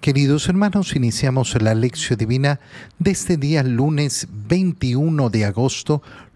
Queridos hermanos, iniciamos la lección divina de este día lunes 21 de agosto,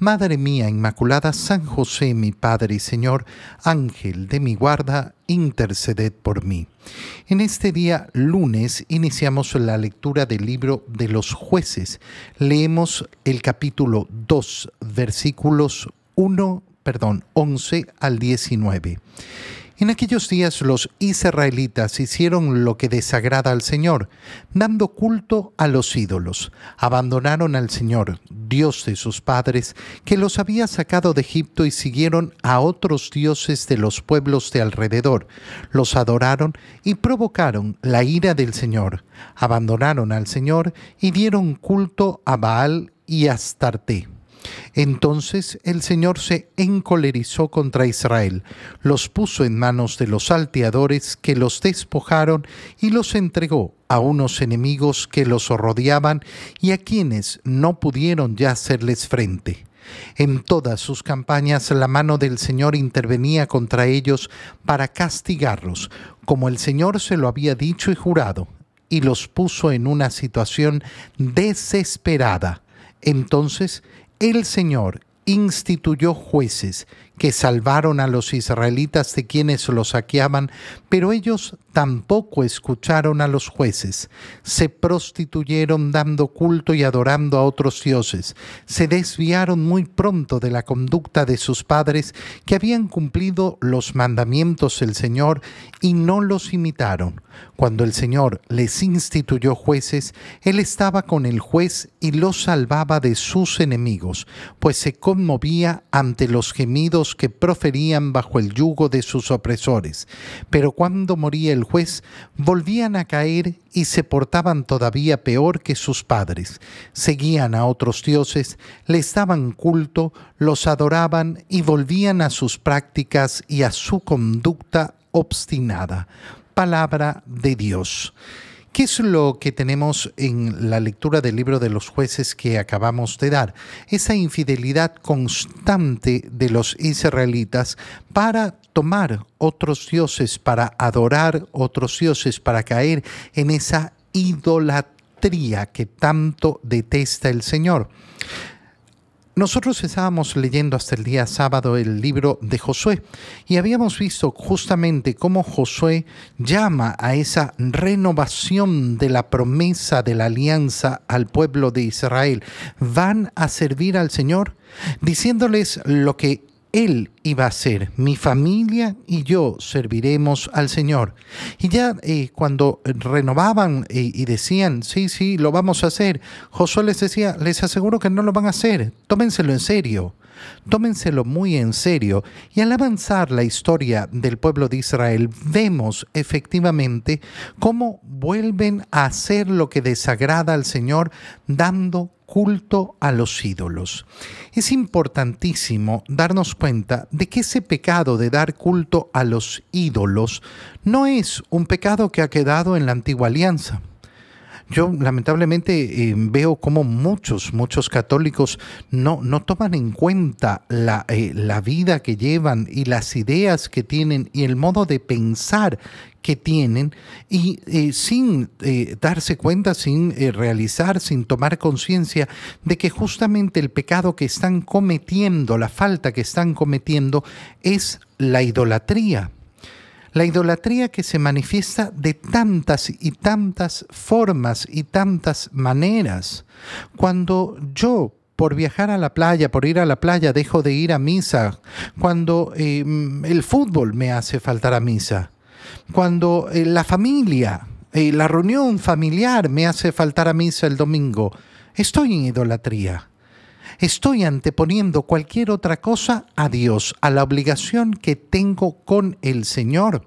Madre mía Inmaculada, San José, mi Padre y Señor, Ángel de mi guarda, interceded por mí. En este día lunes iniciamos la lectura del libro de los jueces. Leemos el capítulo 2, versículos 1, perdón, 11 al 19. En aquellos días los israelitas hicieron lo que desagrada al Señor, dando culto a los ídolos. Abandonaron al Señor, Dios de sus padres, que los había sacado de Egipto y siguieron a otros dioses de los pueblos de alrededor. Los adoraron y provocaron la ira del Señor. Abandonaron al Señor y dieron culto a Baal y Astarte. Entonces el Señor se encolerizó contra Israel, los puso en manos de los salteadores que los despojaron y los entregó a unos enemigos que los rodeaban y a quienes no pudieron ya hacerles frente. En todas sus campañas la mano del Señor intervenía contra ellos para castigarlos, como el Señor se lo había dicho y jurado, y los puso en una situación desesperada. Entonces el Señor instituyó jueces que salvaron a los israelitas de quienes los saqueaban, pero ellos tampoco escucharon a los jueces, se prostituyeron dando culto y adorando a otros dioses, se desviaron muy pronto de la conducta de sus padres que habían cumplido los mandamientos del Señor y no los imitaron. Cuando el Señor les instituyó jueces, Él estaba con el juez y los salvaba de sus enemigos, pues se conmovía ante los gemidos que proferían bajo el yugo de sus opresores. Pero cuando moría el juez, volvían a caer y se portaban todavía peor que sus padres. Seguían a otros dioses, les daban culto, los adoraban y volvían a sus prácticas y a su conducta obstinada. Palabra de Dios. ¿Qué es lo que tenemos en la lectura del libro de los jueces que acabamos de dar? Esa infidelidad constante de los israelitas para tomar otros dioses, para adorar otros dioses, para caer en esa idolatría que tanto detesta el Señor. Nosotros estábamos leyendo hasta el día sábado el libro de Josué y habíamos visto justamente cómo Josué llama a esa renovación de la promesa de la alianza al pueblo de Israel. Van a servir al Señor diciéndoles lo que él iba a ser, mi familia y yo serviremos al Señor. Y ya eh, cuando renovaban eh, y decían, sí, sí, lo vamos a hacer, Josué les decía, les aseguro que no lo van a hacer, tómenselo en serio. Tómenselo muy en serio y al avanzar la historia del pueblo de Israel vemos efectivamente cómo vuelven a hacer lo que desagrada al Señor dando culto a los ídolos. Es importantísimo darnos cuenta de que ese pecado de dar culto a los ídolos no es un pecado que ha quedado en la antigua alianza. Yo lamentablemente eh, veo como muchos, muchos católicos no, no toman en cuenta la, eh, la vida que llevan y las ideas que tienen y el modo de pensar que tienen y eh, sin darse cuenta, sin realizar, sin tomar conciencia de que justamente el pecado que están cometiendo, la falta que están cometiendo es la idolatría. La idolatría que se manifiesta de tantas y tantas formas y tantas maneras. Cuando yo por viajar a la playa, por ir a la playa, dejo de ir a misa, cuando em, el fútbol me hace faltar a misa, cuando eh, la familia, eh, la reunión familiar me hace faltar a misa el domingo, estoy en idolatría. Estoy anteponiendo cualquier otra cosa a Dios, a la obligación que tengo con el Señor.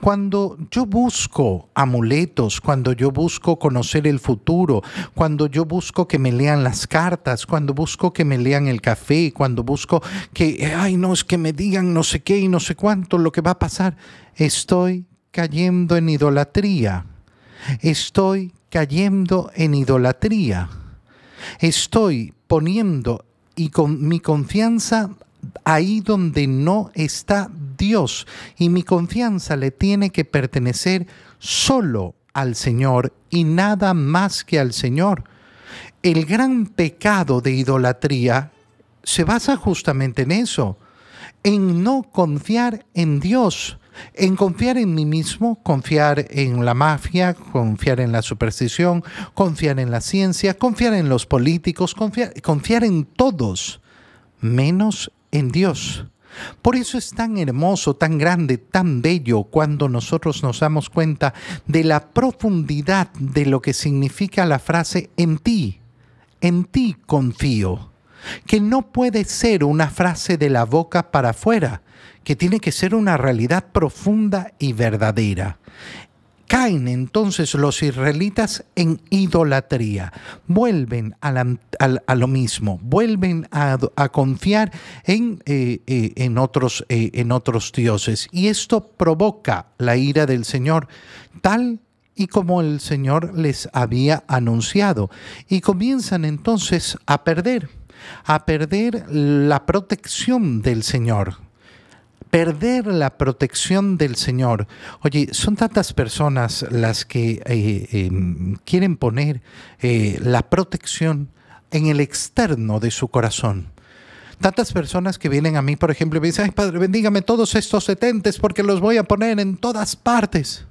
Cuando yo busco amuletos, cuando yo busco conocer el futuro, cuando yo busco que me lean las cartas, cuando busco que me lean el café, cuando busco que, ay, no, es que me digan no sé qué y no sé cuánto lo que va a pasar, estoy cayendo en idolatría. Estoy cayendo en idolatría. Estoy poniendo y con mi confianza ahí donde no está Dios y mi confianza le tiene que pertenecer solo al Señor y nada más que al Señor. El gran pecado de idolatría se basa justamente en eso, en no confiar en Dios, en confiar en mí mismo, confiar en la mafia, confiar en la superstición, confiar en la ciencia, confiar en los políticos, confiar, confiar en todos, menos en Dios. Por eso es tan hermoso, tan grande, tan bello cuando nosotros nos damos cuenta de la profundidad de lo que significa la frase en ti, en ti confío, que no puede ser una frase de la boca para afuera, que tiene que ser una realidad profunda y verdadera. Caen entonces los israelitas en idolatría, vuelven a, lo mismo, vuelven a, confiar en, eh, eh, eh, en otros dioses. Y esto provoca la ira del Señor, tal y como el Señor les había anunciado. Y comienzan entonces a perder, a perder la protección del Señor perder la protección del Señor. Oye, son tantas personas las que eh, em, quieren poner eh, la protección en el externo de su corazón. Tantas personas que vienen a mí, por ejemplo, y me dicen, ay Padre, bendígame todos estos setentes porque los voy a poner en todas partes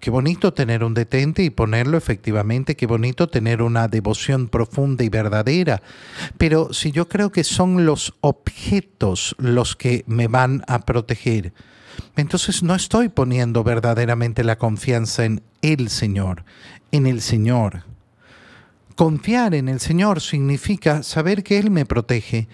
qué bonito tener un detente y ponerlo efectivamente, qué bonito tener una devoción profunda y verdadera. Pero si yo creo que son los objetos los que me van a proteger, entonces no estoy poniendo verdaderamente la confianza en el Señor, en el Señor. Confiar en el Señor significa saber que Él me protege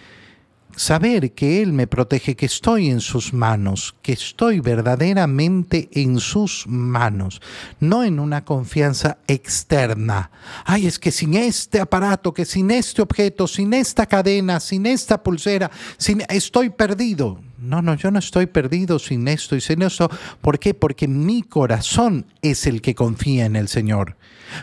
saber que Él me protege, que estoy en sus manos, que estoy verdaderamente en sus manos, no en una confianza externa. Ay, es que sin este aparato, que sin este objeto, sin esta cadena, sin esta pulsera, sin, estoy perdido. No, no, yo no estoy perdido sin esto y sin esto. ¿Por qué? Porque mi corazón es el que confía en el Señor.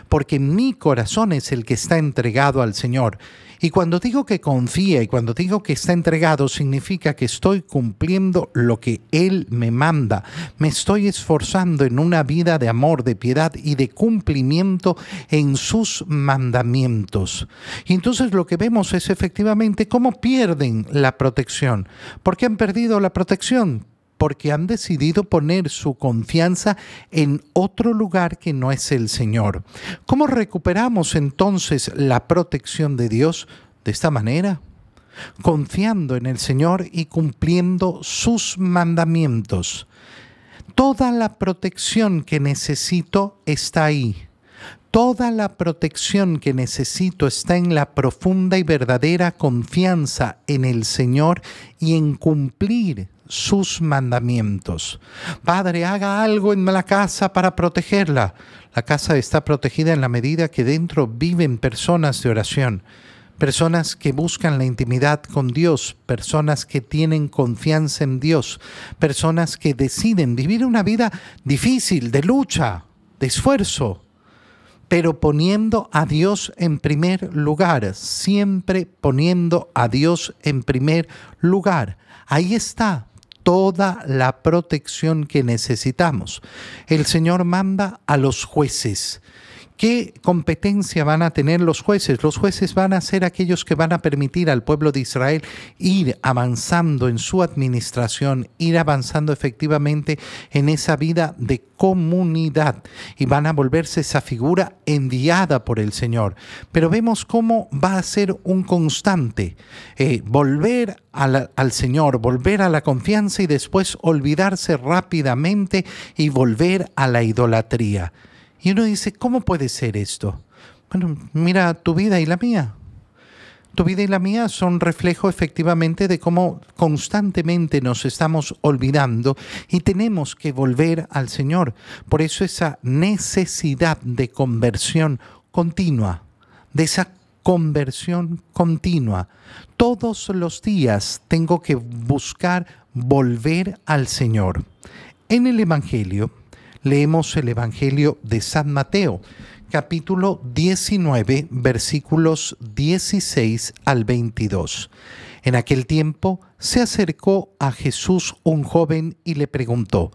Porque mi corazón es el que está entregado al Señor. Y cuando digo que confía y cuando digo que está entregado, significa que estoy cumpliendo lo que Él me manda. Me estoy esforzando en una vida de amor, de piedad y de cumplimiento en sus mandamientos. Y entonces lo que vemos es efectivamente cómo pierden la protección. ¿Por qué han perdido la protección? porque han decidido poner su confianza en otro lugar que no es el Señor. ¿Cómo recuperamos entonces la protección de Dios de esta manera? Confiando en el Señor y cumpliendo sus mandamientos. Toda la protección que necesito está ahí. Toda la protección que necesito está en la profunda y verdadera confianza en el Señor y en cumplir sus mandamientos. Padre, haga algo en la casa para protegerla. La casa está protegida en la medida que dentro viven personas de oración, personas que buscan la intimidad con Dios, personas que tienen confianza en Dios, personas que deciden vivir una vida difícil, de lucha, de esfuerzo, pero poniendo a Dios en primer lugar, siempre poniendo a Dios en primer lugar. Ahí está toda la protección que necesitamos. El Señor manda a los jueces ¿Qué competencia van a tener los jueces? Los jueces van a ser aquellos que van a permitir al pueblo de Israel ir avanzando en su administración, ir avanzando efectivamente en esa vida de comunidad y van a volverse esa figura enviada por el Señor. Pero vemos cómo va a ser un constante eh, volver al Señor, volver a la confianza y después olvidarse rápidamente y volver a la idolatría. Y uno dice, ¿cómo puede ser esto? Bueno, mira tu vida y la mía. Tu vida y la mía son reflejo efectivamente de cómo constantemente nos estamos olvidando y tenemos que volver al Señor. Por eso esa necesidad de conversión continua, de esa conversión continua. Todos los días tengo que buscar volver al Señor. En el Evangelio, leemos el Evangelio de San Mateo, capítulo 19, versículos 16 al 22. En aquel tiempo se acercó a Jesús un joven y le preguntó,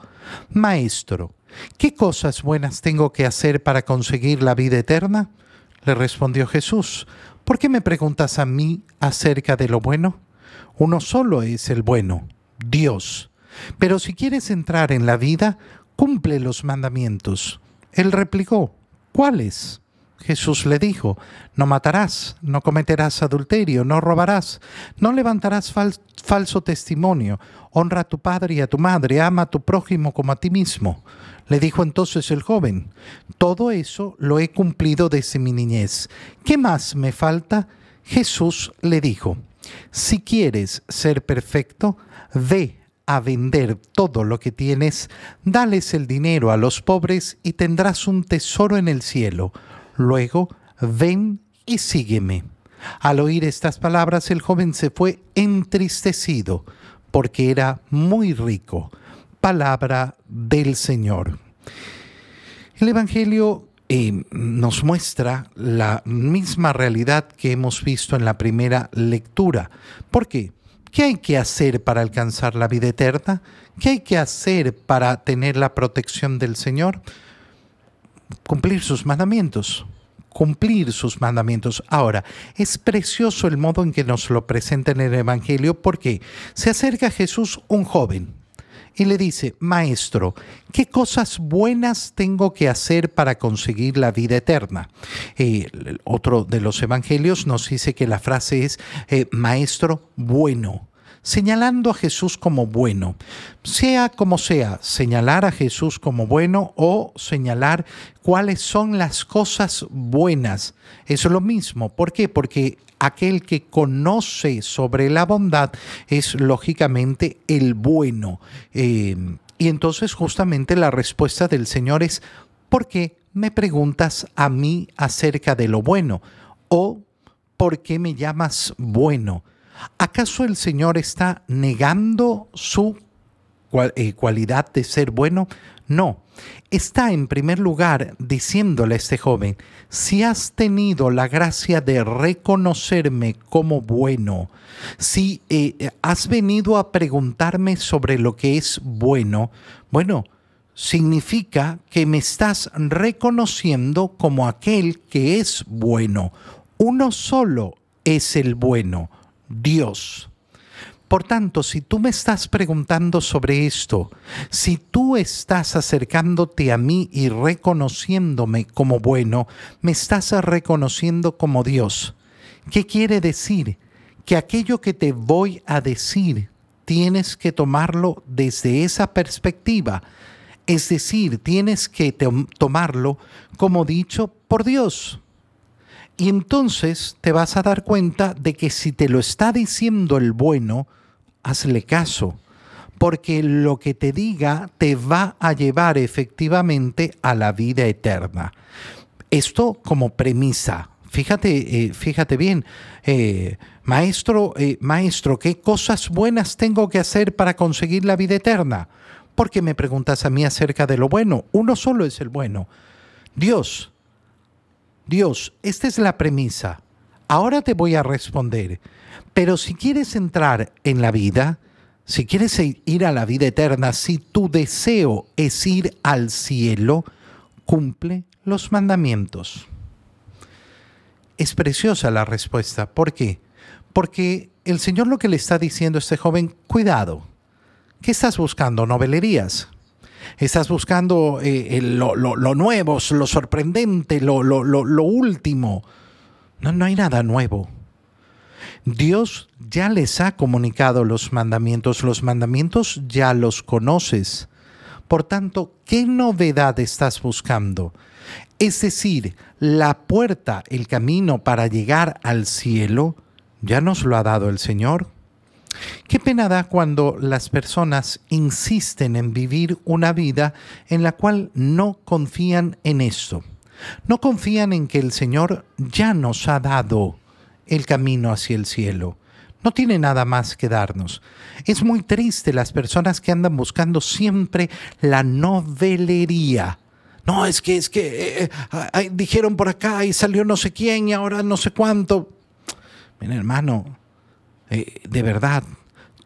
Maestro, ¿qué cosas buenas tengo que hacer para conseguir la vida eterna? Le respondió Jesús, ¿por qué me preguntas a mí acerca de lo bueno? Uno solo es el bueno, Dios. Pero si quieres entrar en la vida, cumple los mandamientos. Él replicó, ¿cuáles? Jesús le dijo, no matarás, no cometerás adulterio, no robarás, no levantarás falso testimonio, honra a tu padre y a tu madre, ama a tu prójimo como a ti mismo. Le dijo entonces el joven, todo eso lo he cumplido desde mi niñez. ¿Qué más me falta? Jesús le dijo, si quieres ser perfecto, ve a vender todo lo que tienes, dales el dinero a los pobres y tendrás un tesoro en el cielo. Luego, ven y sígueme. Al oír estas palabras, el joven se fue entristecido, porque era muy rico. Palabra del Señor. El Evangelio eh, nos muestra la misma realidad que hemos visto en la primera lectura. ¿Por qué? ¿Qué hay que hacer para alcanzar la vida eterna? ¿Qué hay que hacer para tener la protección del Señor? Cumplir sus mandamientos cumplir sus mandamientos. Ahora, es precioso el modo en que nos lo presenta en el Evangelio porque se acerca a Jesús un joven y le dice, Maestro, ¿qué cosas buenas tengo que hacer para conseguir la vida eterna? Eh, otro de los Evangelios nos dice que la frase es, eh, Maestro bueno señalando a Jesús como bueno. Sea como sea, señalar a Jesús como bueno o señalar cuáles son las cosas buenas. Es lo mismo. ¿Por qué? Porque aquel que conoce sobre la bondad es lógicamente el bueno. Eh, y entonces justamente la respuesta del Señor es, ¿por qué me preguntas a mí acerca de lo bueno? ¿O por qué me llamas bueno? ¿Acaso el Señor está negando su eh, cualidad de ser bueno? No, está en primer lugar diciéndole a este joven, si has tenido la gracia de reconocerme como bueno, si eh, has venido a preguntarme sobre lo que es bueno, bueno, significa que me estás reconociendo como aquel que es bueno. Uno solo es el bueno Dios. Por tanto, si tú me estás preguntando sobre esto, si tú estás acercándote a mí y reconociéndome como bueno, me estás reconociendo como Dios. ¿Qué quiere decir? Que aquello que te voy a decir tienes que tomarlo desde esa perspectiva. Es decir, tienes que tomarlo como dicho por Dios. Y entonces te vas a dar cuenta de que si te lo está diciendo el bueno, hazle caso, porque lo que te diga te va a llevar efectivamente a la vida eterna. Esto como premisa. Fíjate, eh, fíjate bien, eh, maestro, eh, maestro, ¿qué cosas buenas tengo que hacer para conseguir la vida eterna? Porque me preguntas a mí acerca de lo bueno. Uno solo es el bueno. Dios. Dios, esta es la premisa. Ahora te voy a responder. Pero si quieres entrar en la vida, si quieres ir a la vida eterna, si tu deseo es ir al cielo, cumple los mandamientos. Es preciosa la respuesta. ¿Por qué? Porque el Señor lo que le está diciendo a este joven, cuidado. ¿Qué estás buscando? ¿Novelerías? estás buscando eh, lo, nuevo, lo sorprendente, lo, último. No, no hay nada nuevo. Dios ya les ha comunicado los mandamientos, los mandamientos ya los conoces. Por tanto, ¿qué novedad estás buscando? Es decir, la puerta, el camino para llegar al cielo, ya nos lo ha dado el Señor. Qué pena da cuando las personas insisten en vivir una vida en la cual no confían en esto. No confían en que el Señor ya nos ha dado el camino hacia el cielo. No tiene nada más que darnos. Es muy triste las personas que andan buscando siempre la novelería. No, es que, es que eh, eh, dijeron por acá y salió no sé quién y ahora no sé cuánto. Hermano, eh, de verdad,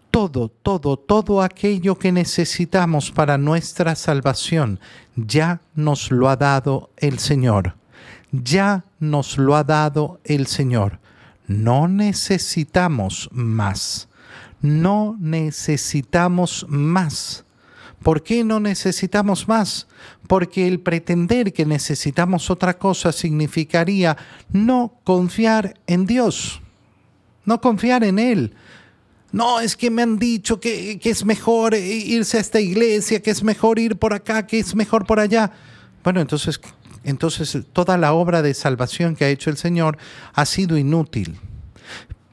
todo, todo, todo aquello que necesitamos para nuestra salvación ya nos lo ha dado el Señor. Ya nos lo ha dado el Señor. No necesitamos más. No necesitamos más. ¿Por qué no necesitamos más? Porque el pretender que necesitamos otra cosa significaría no confiar en Dios, no confiar en Él. No, es que me han dicho que, es mejor irse a esta iglesia, que es mejor ir por acá, que es mejor por allá. Bueno, entonces entonces toda la obra de salvación que ha hecho el Señor ha sido inútil.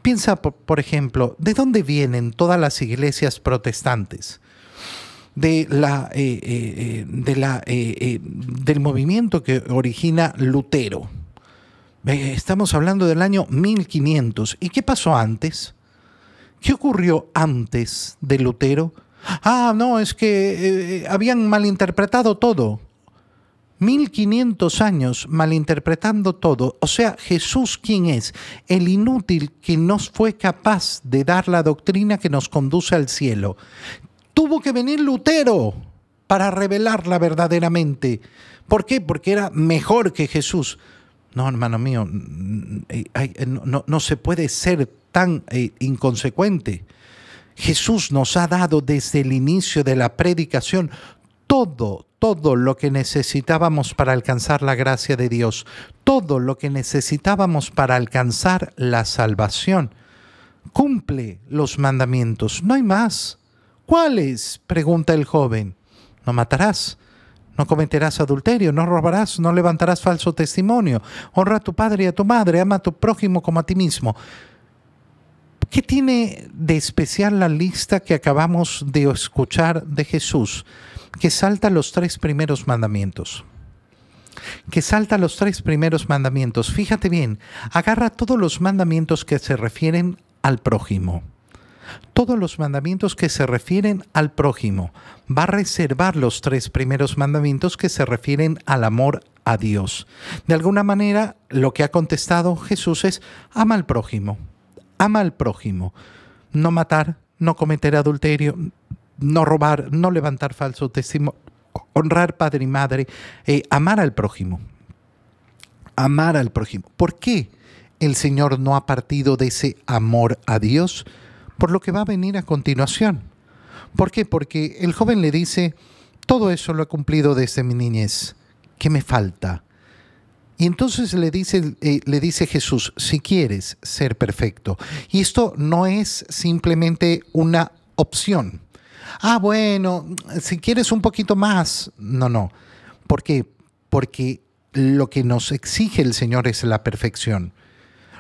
Piensa, por ejemplo, ¿de dónde vienen todas las iglesias protestantes? De la, eh, eh, la, eh, del movimiento que origina Lutero. Estamos hablando del año 1500. ¿Y qué pasó antes? ¿Qué ocurrió antes de Lutero? Ah, no, es que habían malinterpretado todo. 1500 años malinterpretando todo. O sea, Jesús, ¿quién es? El inútil que no fue capaz de dar la doctrina que nos conduce al cielo. Tuvo que venir Lutero para revelarla verdaderamente. ¿Por qué? Porque era mejor que Jesús. No, hermano mío, no, no se puede ser tan eh, inconsecuente. Jesús nos ha dado desde el inicio de la predicación todo, todo lo que necesitábamos para alcanzar la gracia de Dios, todo lo que necesitábamos para alcanzar la salvación. Cumple los mandamientos, no hay más. ¿Cuáles? pregunta el joven. No matarás, no cometerás adulterio, no robarás, no levantarás falso testimonio, honra a tu padre y a tu madre, ama a tu prójimo como a ti mismo. ¿Qué tiene de especial la lista que acabamos de escuchar de Jesús? Que salta los tres primeros mandamientos. Que salta los tres primeros mandamientos. Fíjate bien, agarra todos los mandamientos que se refieren al prójimo. Todos los mandamientos que se refieren al prójimo. Va a reservar los tres primeros mandamientos que se refieren al amor a Dios. De alguna manera, lo que ha contestado Jesús es, ama al prójimo. Ama al prójimo. No matar, no cometer adulterio, no robar, no levantar falso testimonio, honrar padre y madre, eh, amar al prójimo. Amar al prójimo. ¿Por qué el Señor no ha partido de ese amor a Dios? Por lo que va a venir a continuación. ¿Por qué? Porque el joven le dice, todo eso lo he cumplido desde mi niñez. ¿Qué me falta? Y entonces le dice, eh, le dice Jesús, si quieres ser perfecto. Y esto no es simplemente una opción ah, bueno, si quieres un poquito más. No, no. ¿Por qué? Porque lo que nos exige el Señor es la perfección.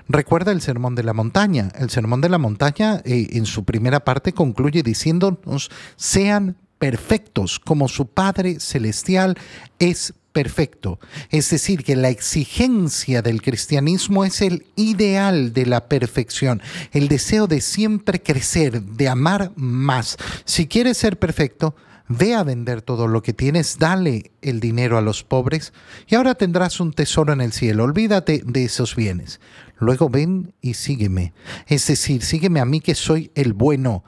Recuerda el sermón de la montaña. El sermón de la montaña eh, en su primera parte concluye diciéndonos, sean perfectos como su Padre Celestial es perfecto. Es decir, que la exigencia del cristianismo es el ideal de la perfección, el deseo de siempre crecer, de amar más. Si quieres ser perfecto, ve a vender todo lo que tienes, dale el dinero a los pobres y ahora tendrás un tesoro en el cielo. Olvídate de esos bienes. Luego ven y sígueme. Es decir, sígueme a mí que soy el bueno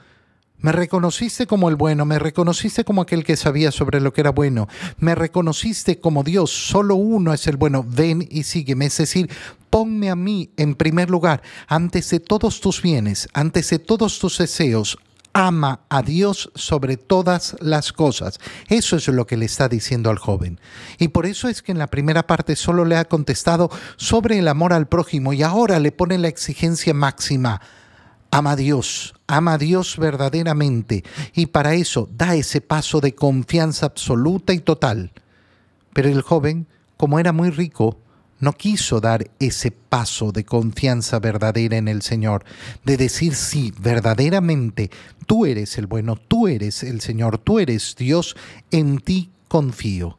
me reconociste como el bueno, me reconociste como aquel que sabía sobre lo que era bueno, me reconociste como Dios, solo uno es el bueno, ven y sígueme, es decir, ponme a mí en primer lugar, antes de todos tus bienes, antes de todos tus deseos, ama a Dios sobre todas las cosas. Eso es lo que le está diciendo al joven. Y por eso es que en la primera parte solo le ha contestado sobre el amor al prójimo y ahora le pone la exigencia máxima ama a Dios, ama a Dios verdaderamente y para eso da ese paso de confianza absoluta y total. Pero el joven, como era muy rico, no quiso dar ese paso de confianza verdadera en el Señor, de decir sí, verdaderamente, tú eres el bueno, tú eres el Señor, tú eres Dios, en ti confío.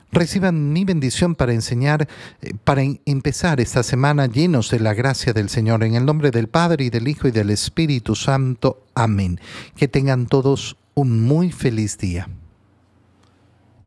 reciban mi bendición para enseñar, eh, para empezar esta semana llenos de la gracia del Señor. En el nombre del Padre y del Hijo y del Espíritu Santo. Amén. Que tengan todos un muy feliz día.